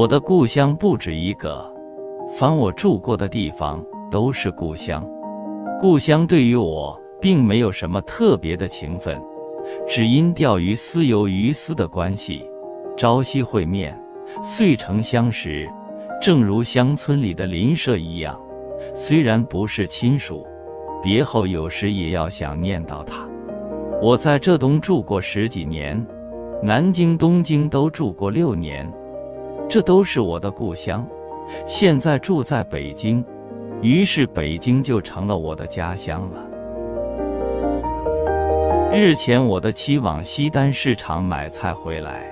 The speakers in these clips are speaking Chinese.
我的故乡不止一个，凡我住过的地方都是故乡。故乡对于我并没有什么特别的情分，只因钓鱼丝游鱼丝的关系，朝夕会面，遂成相识，正如乡村里的邻舍一样。虽然不是亲属，别后有时也要想念到他。我在浙东住过十几年，南京、东京都住过六年，这都是我的故乡。现在住在北京。于是北京就成了我的家乡了。日前，我的妻往西单市场买菜回来，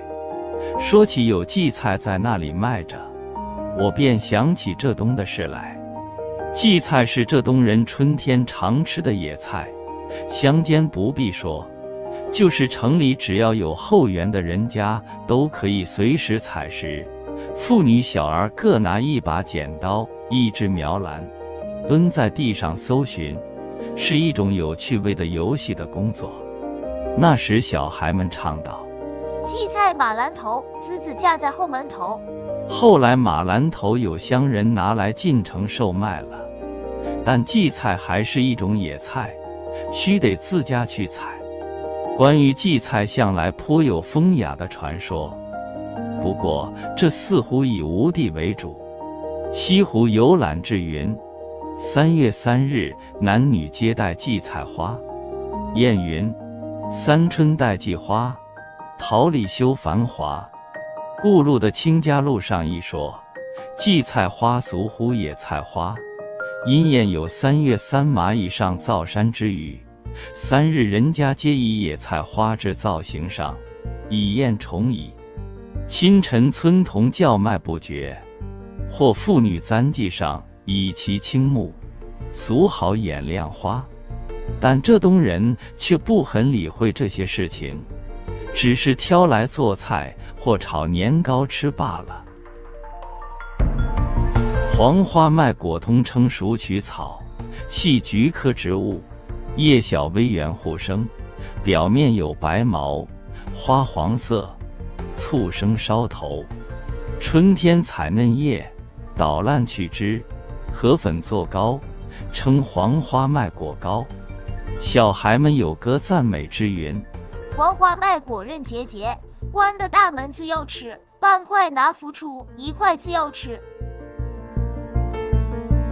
说起有荠菜在那里卖着，我便想起浙东的事来。荠菜是浙东人春天常吃的野菜，乡间不必说，就是城里只要有后园的人家，都可以随时采食。妇女小儿各拿一把剪刀，一只苗篮。蹲在地上搜寻，是一种有趣味的游戏的工作。那时小孩们唱道：“荠菜马兰头，枝子架在后门头。”后来马兰头有乡人拿来进城售卖了，但荠菜还是一种野菜，须得自家去采。关于荠菜，向来颇有风雅的传说。不过这似乎以吴地为主。西湖游览志云。三月三日，男女皆戴荠菜花。谚云：“三春戴荠花，桃李休繁华。”故路的《清家路》上一说：“荠菜花俗呼野菜花，因谚有三月三蚂蚁上造山之语。三日人家皆以野菜花之造型上，以燕重矣。清晨村童叫卖不绝，或妇女簪髻上。”以其青木，俗好眼亮花，但浙东人却不很理会这些事情，只是挑来做菜或炒年糕吃罢了。黄花麦果通称鼠曲草，系菊科植物，叶小微圆互生，表面有白毛，花黄色，簇生梢头，春天采嫩叶，捣烂去枝。河粉做糕，称黄花麦果糕。小孩们有歌赞美之云：黄花麦果韧结结，关的大门自要吃，半块拿浮出，一块自要吃。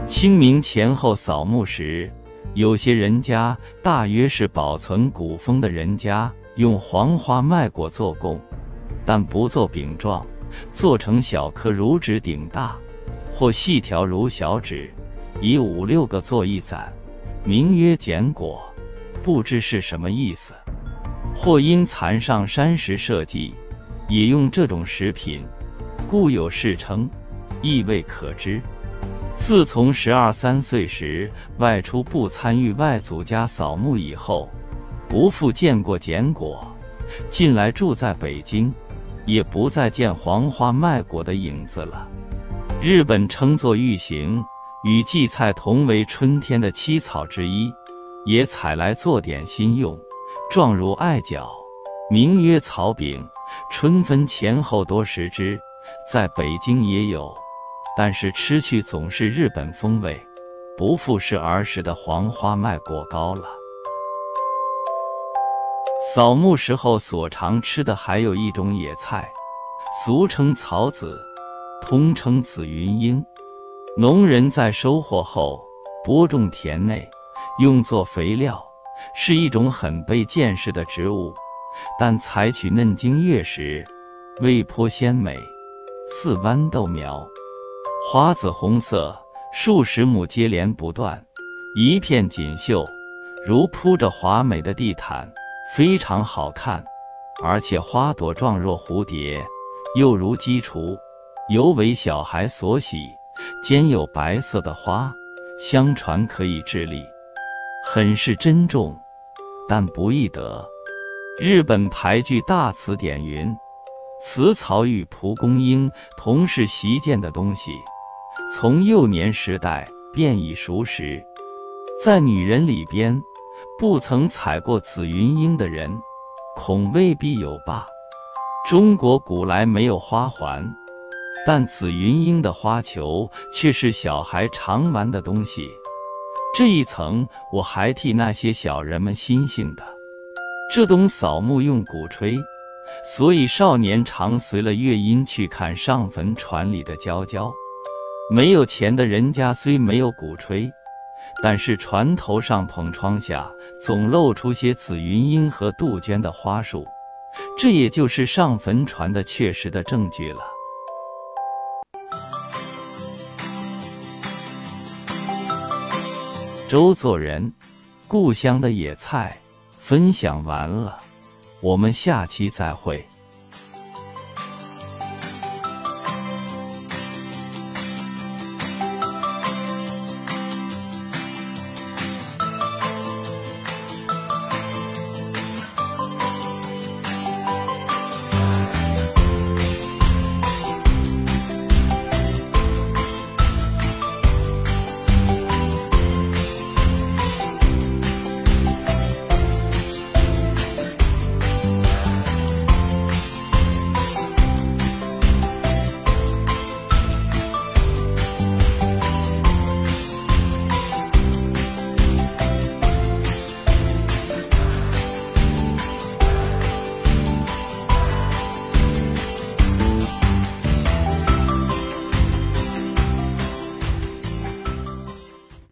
清明前后扫墓时，有些人家，大约是保存古风的人家，用黄花麦果做供，但不做饼状，做成小颗如指顶大。或细条如小指，以五六个做一盏，名曰简果，不知是什么意思。或因蚕上山时设计，也用这种食品，故有世称，意味可知。自从十二三岁时外出不参与外祖家扫墓以后，不复见过简果。近来住在北京，也不再见黄花麦果的影子了。日本称作玉形，与荠菜同为春天的七草之一，也采来做点心用，状如艾角，名曰草饼。春分前后多食之，在北京也有，但是吃去总是日本风味，不复是儿时的黄花麦果糕了。扫墓时候所常吃的还有一种野菜，俗称草籽。通称紫云英，农人在收获后播种田内，用作肥料，是一种很被见识的植物。但采取嫩茎叶时，味颇鲜美，似豌豆苗，花紫红色，数十亩接连不断，一片锦绣，如铺着华美的地毯，非常好看。而且花朵状若蝴蝶，又如鸡雏。尤为小孩所喜，兼有白色的花，相传可以治力，很是珍重，但不易得。日本牌句大词典云：“此草与蒲公英同是习见的东西，从幼年时代便已熟识。在女人里边，不曾采过紫云英的人，恐未必有吧。中国古来没有花环。”但紫云英的花球却是小孩常玩的东西。这一层我还替那些小人们心性的。这冬扫墓用鼓吹，所以少年常随了乐音去看上坟船里的娇娇。没有钱的人家虽没有鼓吹，但是船头上篷窗下总露出些紫云英和杜鹃的花束，这也就是上坟船的确实的证据了。周作人，故乡的野菜分享完了，我们下期再会。